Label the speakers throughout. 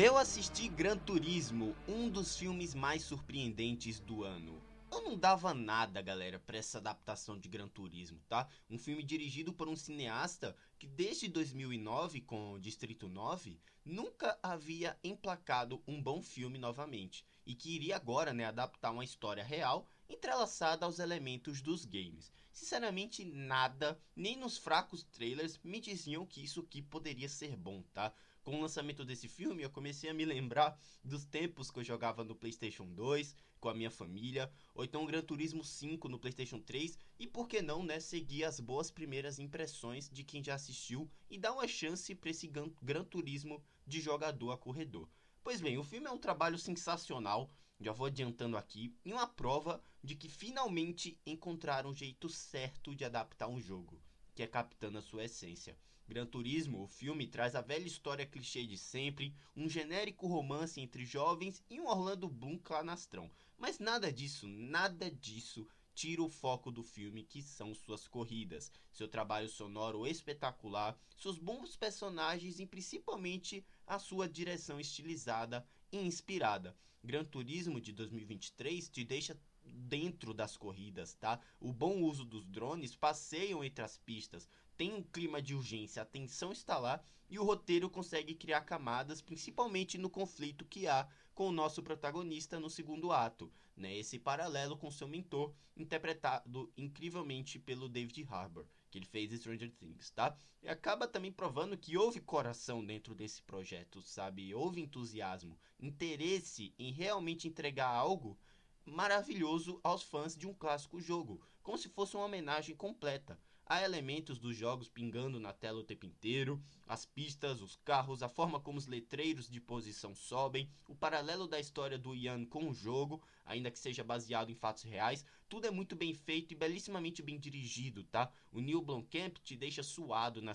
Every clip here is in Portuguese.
Speaker 1: Eu assisti Gran Turismo, um dos filmes mais surpreendentes do ano. Eu não dava nada, galera, para essa adaptação de Gran Turismo, tá? Um filme dirigido por um cineasta que desde 2009 com Distrito 9 nunca havia emplacado um bom filme novamente e que iria agora, né, adaptar uma história real entrelaçada aos elementos dos games. Sinceramente, nada, nem nos fracos trailers me diziam que isso aqui poderia ser bom, tá? Com o lançamento desse filme, eu comecei a me lembrar dos tempos que eu jogava no PlayStation 2 com a minha família, ou então Gran Turismo 5 no PlayStation 3, e por que não, né, seguir as boas primeiras impressões de quem já assistiu e dar uma chance para esse Gran Turismo de jogador a corredor. Pois bem, o filme é um trabalho sensacional, já vou adiantando aqui, e uma prova de que finalmente encontraram um jeito certo de adaptar um jogo, que é captando a sua essência. Gran Turismo, o filme, traz a velha história clichê de sempre, um genérico romance entre jovens e um Orlando Bloom clanastrão. Mas nada disso, nada disso tira o foco do filme, que são suas corridas, seu trabalho sonoro espetacular, seus bons personagens e principalmente a sua direção estilizada e inspirada. Gran Turismo de 2023 te deixa dentro das corridas, tá? O bom uso dos drones passeiam entre as pistas, tem um clima de urgência, a tensão está lá e o roteiro consegue criar camadas, principalmente no conflito que há com o nosso protagonista no segundo ato, né? Esse paralelo com seu mentor, interpretado incrivelmente pelo David Harbour, que ele fez Stranger Things, tá? E acaba também provando que houve coração dentro desse projeto, sabe? Houve entusiasmo, interesse em realmente entregar algo maravilhoso aos fãs de um clássico jogo, como se fosse uma homenagem completa. Há elementos dos jogos pingando na tela o tempo inteiro, as pistas, os carros, a forma como os letreiros de posição sobem, o paralelo da história do Ian com o jogo, ainda que seja baseado em fatos reais, tudo é muito bem feito e belíssimamente bem dirigido, tá? O Neil Blomkamp te deixa suado na,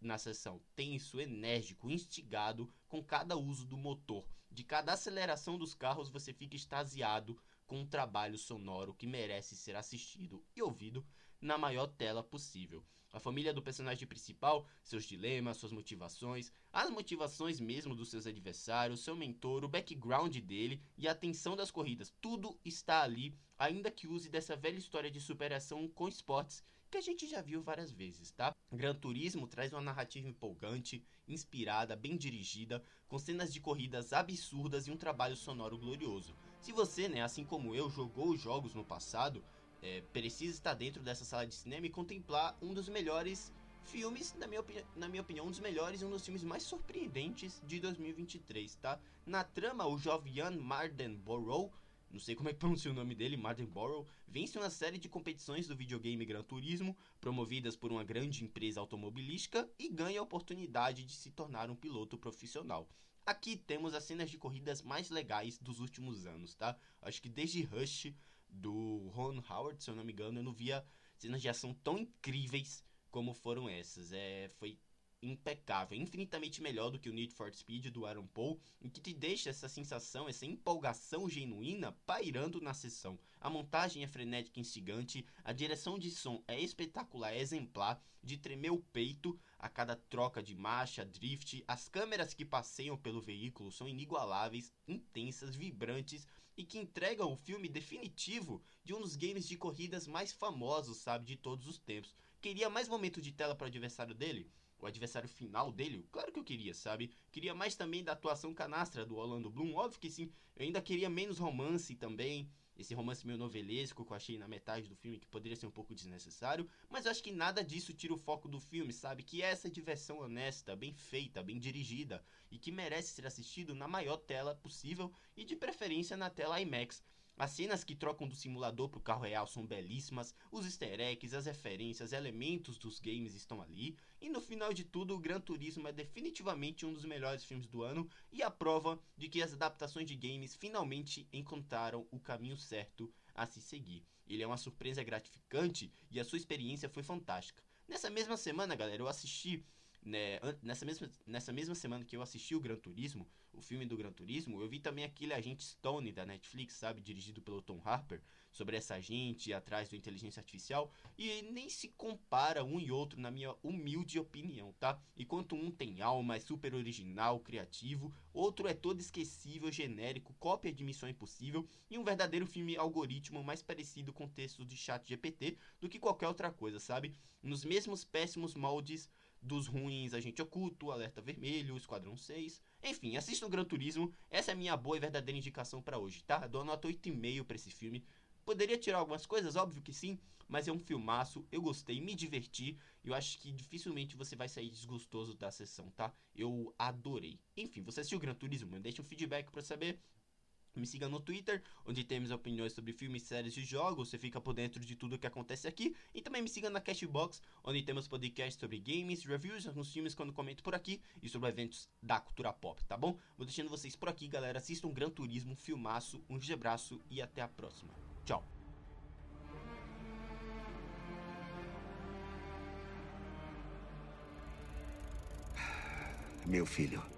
Speaker 1: na sessão, tenso, enérgico, instigado com cada uso do motor. De cada aceleração dos carros você fica extasiado com um trabalho sonoro que merece ser assistido e ouvido na maior tela possível. A família do personagem principal, seus dilemas, suas motivações, as motivações mesmo dos seus adversários, seu mentor, o background dele e a tensão das corridas, tudo está ali, ainda que use dessa velha história de superação com esportes que a gente já viu várias vezes, tá? Gran Turismo traz uma narrativa empolgante, inspirada, bem dirigida, com cenas de corridas absurdas e um trabalho sonoro glorioso. Se você, né, assim como eu, jogou os jogos no passado, é, precisa estar dentro dessa sala de cinema e contemplar um dos melhores filmes, na minha, na minha opinião, um dos melhores e um dos filmes mais surpreendentes de 2023, tá? Na trama, o Jovian Mardenborough, não sei como é que pronuncia o nome dele, Mardenborough, vence uma série de competições do videogame Gran Turismo, promovidas por uma grande empresa automobilística, e ganha a oportunidade de se tornar um piloto profissional. Aqui temos as cenas de corridas mais legais dos últimos anos, tá? Acho que desde Rush do Ron Howard, se eu não me engano, eu não via cenas de ação tão incríveis como foram essas. É, foi impecável, infinitamente melhor do que o Need for Speed do Aaron Paul, e que te deixa essa sensação, essa empolgação genuína pairando na sessão. A montagem é frenética e instigante, a direção de som é espetacular, é exemplar, de tremer o peito a cada troca de marcha, drift, as câmeras que passeiam pelo veículo são inigualáveis, intensas, vibrantes e que entregam o filme definitivo de um dos games de corridas mais famosos, sabe, de todos os tempos. Queria mais momento de tela para o adversário dele? O adversário final dele? Claro que eu queria, sabe? Queria mais também da atuação canastra do Orlando Bloom, óbvio que sim. Eu ainda queria menos romance também esse romance meio novelesco que eu achei na metade do filme que poderia ser um pouco desnecessário, mas eu acho que nada disso tira o foco do filme, sabe? Que é essa diversão honesta, bem feita, bem dirigida e que merece ser assistido na maior tela possível e de preferência na tela IMAX. As cenas que trocam do simulador pro carro real são belíssimas, os easter eggs, as referências, elementos dos games estão ali, e no final de tudo, o Gran Turismo é definitivamente um dos melhores filmes do ano e a prova de que as adaptações de games finalmente encontraram o caminho certo a se seguir. Ele é uma surpresa gratificante e a sua experiência foi fantástica. Nessa mesma semana, galera, eu assisti né, nessa, mesma, nessa mesma semana que eu assisti o Gran Turismo, o filme do Gran Turismo, eu vi também aquele Agente Stone da Netflix, sabe? Dirigido pelo Tom Harper, sobre essa agente atrás do inteligência artificial. E nem se compara um e outro, na minha humilde opinião, tá? Enquanto um tem alma, é super original, criativo, outro é todo esquecível, genérico, cópia de Missão Impossível e um verdadeiro filme algoritmo mais parecido com textos de chat GPT do que qualquer outra coisa, sabe? Nos mesmos péssimos moldes dos ruins Agente Oculto, Alerta Vermelho, Esquadrão 6. Enfim, assista o Gran Turismo. Essa é a minha boa e verdadeira indicação para hoje, tá? Dou nota 8,5 para esse filme. Poderia tirar algumas coisas, óbvio que sim, mas é um filmaço, eu gostei, me diverti, eu acho que dificilmente você vai sair desgostoso da sessão, tá? Eu adorei. Enfim, você assistiu o Gran Turismo? Deixa um feedback para saber. Me siga no Twitter, onde temos opiniões sobre filmes, séries e jogos. Você fica por dentro de tudo que acontece aqui. E também me siga na Cashbox, onde temos podcasts sobre games, reviews, alguns filmes quando comento por aqui e sobre eventos da cultura pop, tá bom? Vou deixando vocês por aqui, galera. Assistam Gran Turismo, filmaço, um abraço e até a próxima. Tchau.
Speaker 2: Meu filho.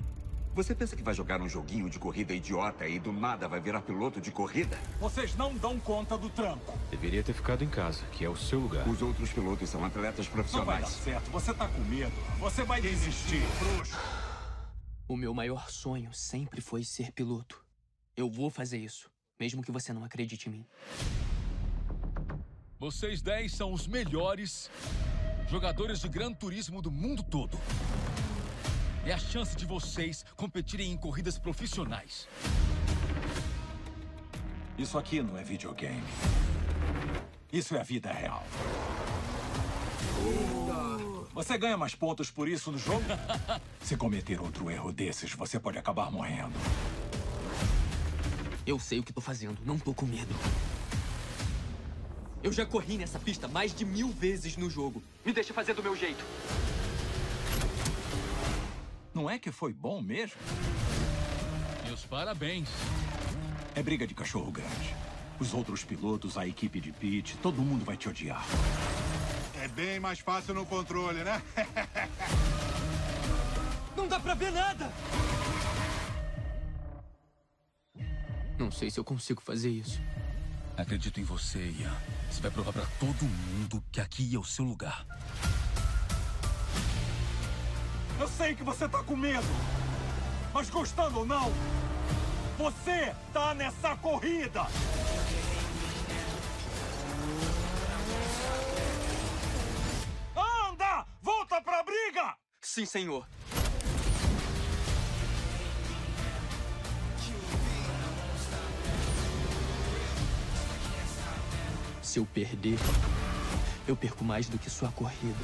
Speaker 2: Você pensa que vai jogar um joguinho de corrida idiota e do nada vai virar piloto de corrida?
Speaker 3: Vocês não dão conta do trampo.
Speaker 4: Deveria ter ficado em casa, que é o seu lugar.
Speaker 2: Os outros pilotos são atletas profissionais.
Speaker 3: Não vai dar certo. Você tá com medo. Você vai desistir, frouxo.
Speaker 5: O meu maior sonho sempre foi ser piloto. Eu vou fazer isso, mesmo que você não acredite em mim.
Speaker 6: Vocês 10 são os melhores jogadores de Gran Turismo do mundo todo. É a chance de vocês competirem em corridas profissionais.
Speaker 3: Isso aqui não é videogame. Isso é a vida real. Você ganha mais pontos por isso no jogo? Se cometer outro erro desses, você pode acabar morrendo.
Speaker 5: Eu sei o que tô fazendo, não tô com medo. Eu já corri nessa pista mais de mil vezes no jogo. Me deixa fazer do meu jeito.
Speaker 3: Não é que foi bom mesmo?
Speaker 6: Meus parabéns.
Speaker 3: É briga de cachorro grande. Os outros pilotos, a equipe de pit, todo mundo vai te odiar.
Speaker 7: É bem mais fácil no controle, né?
Speaker 5: Não dá pra ver nada! Não sei se eu consigo fazer isso.
Speaker 6: Acredito em você, Ian. Você vai provar pra todo mundo que aqui é o seu lugar.
Speaker 3: Eu sei que você tá com medo. Mas gostando ou não, você tá nessa corrida. Anda! Volta pra briga!
Speaker 5: Sim, senhor. Se eu perder, eu perco mais do que sua corrida.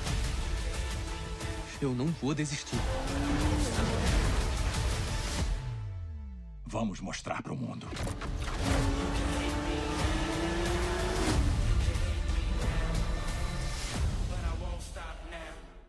Speaker 5: Eu não vou desistir.
Speaker 3: Vamos mostrar pro mundo.